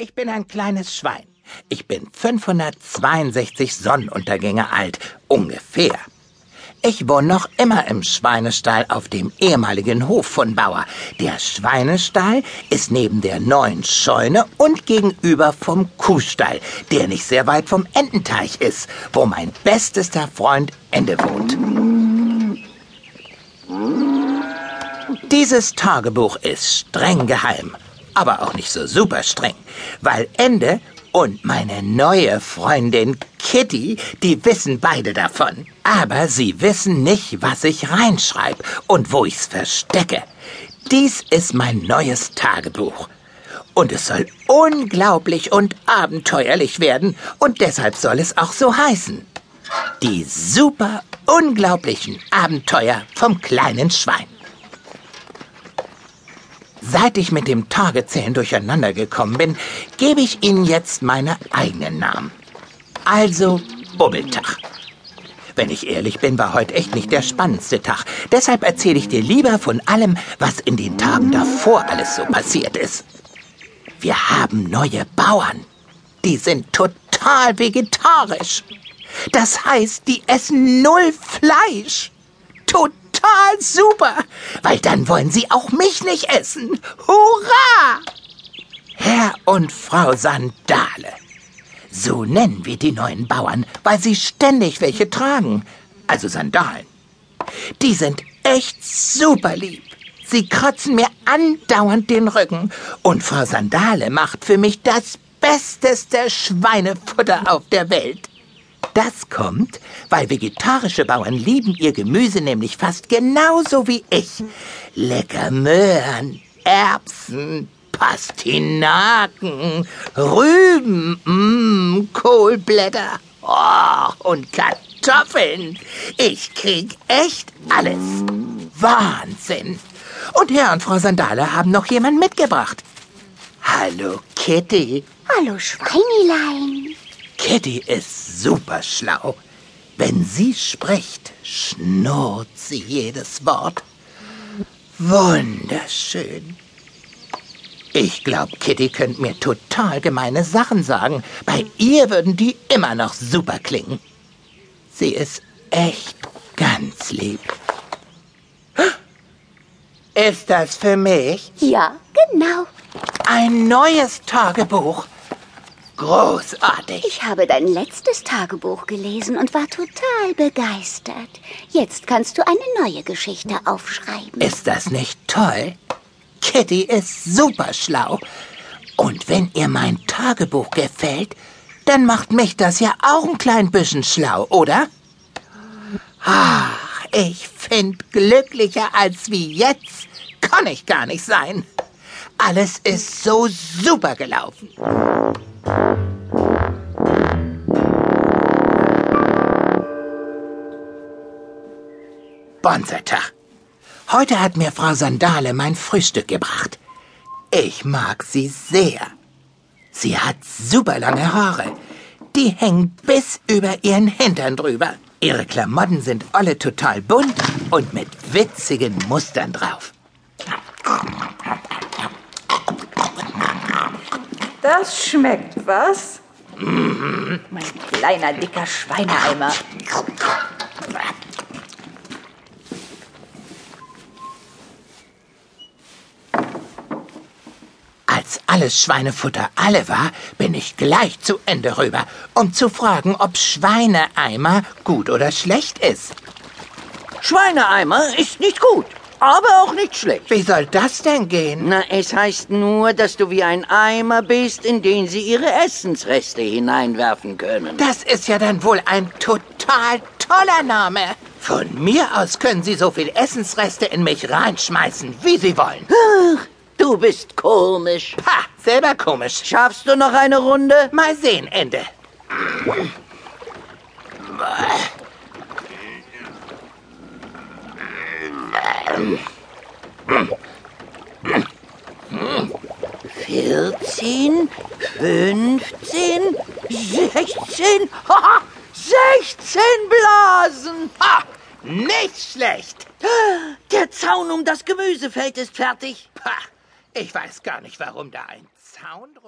Ich bin ein kleines Schwein. Ich bin 562 Sonnenuntergänge alt, ungefähr. Ich wohne noch immer im Schweinestall auf dem ehemaligen Hof von Bauer. Der Schweinestall ist neben der neuen Scheune und gegenüber vom Kuhstall, der nicht sehr weit vom Ententeich ist, wo mein bestester Freund Ende wohnt. Dieses Tagebuch ist streng geheim, aber auch nicht so super streng, weil Ende und meine neue Freundin Kitty, die wissen beide davon. Aber sie wissen nicht, was ich reinschreibe und wo ich's verstecke. Dies ist mein neues Tagebuch. Und es soll unglaublich und abenteuerlich werden und deshalb soll es auch so heißen. Die super unglaublichen Abenteuer vom kleinen Schwein. Seit ich mit dem Tagezählen durcheinander gekommen bin, gebe ich Ihnen jetzt meine eigenen Namen. Also Bubbeltag. Wenn ich ehrlich bin, war heute echt nicht der spannendste Tag. Deshalb erzähle ich dir lieber von allem, was in den Tagen davor alles so passiert ist. Wir haben neue Bauern. Die sind total vegetarisch. Das heißt, die essen null Fleisch. Total super, weil dann wollen sie auch mich nicht essen. Hurra! Herr und Frau Sandale. So nennen wir die neuen Bauern, weil sie ständig welche tragen, also Sandalen. Die sind echt super lieb. Sie kratzen mir andauernd den Rücken und Frau Sandale macht für mich das besteste Schweinefutter auf der Welt. Das kommt, weil vegetarische Bauern lieben ihr Gemüse nämlich fast genauso wie ich. Lecker Möhren, Erbsen, Pastinaken, Rüben, mm, Kohlblätter oh, und Kartoffeln. Ich krieg echt alles. Wahnsinn. Und Herr und Frau Sandale haben noch jemanden mitgebracht. Hallo, Kitty. Hallo, Schweinilein. Kitty ist super schlau. Wenn sie spricht, schnurrt sie jedes Wort. Wunderschön. Ich glaube, Kitty könnte mir total gemeine Sachen sagen. Bei ihr würden die immer noch super klingen. Sie ist echt ganz lieb. Ist das für mich? Ja, genau. Ein neues Tagebuch. Großartig. Ich habe dein letztes Tagebuch gelesen und war total begeistert. Jetzt kannst du eine neue Geschichte aufschreiben. Ist das nicht toll? Kitty ist super schlau. Und wenn ihr mein Tagebuch gefällt, dann macht mich das ja auch ein klein bisschen schlau, oder? Ach, ich find glücklicher als wie jetzt kann ich gar nicht sein. Alles ist so super gelaufen. Bonsertag. Heute hat mir Frau Sandale mein Frühstück gebracht. Ich mag sie sehr. Sie hat super lange Haare. Die hängen bis über ihren Hintern drüber. Ihre Klamotten sind alle total bunt und mit witzigen Mustern drauf. Das schmeckt, was? Mhm. Mein kleiner, dicker Schweineeimer. Als alles Schweinefutter alle war, bin ich gleich zu Ende rüber, um zu fragen, ob Schweineeimer gut oder schlecht ist. Schweineeimer ist nicht gut aber auch nicht schlecht. Wie soll das denn gehen? Na, es heißt nur, dass du wie ein Eimer bist, in den sie ihre Essensreste hineinwerfen können. Das ist ja dann wohl ein total toller Name. Von mir aus können Sie so viel Essensreste in mich reinschmeißen, wie Sie wollen. Ach, du bist komisch. Ha, selber komisch. Schaffst du noch eine Runde? Mal sehen, Ende. Vierzehn, fünfzehn, sechzehn, sechzehn Blasen. Ha, nicht schlecht. Der Zaun um das Gemüsefeld ist fertig. Ha, ich weiß gar nicht, warum da ein Zaun drum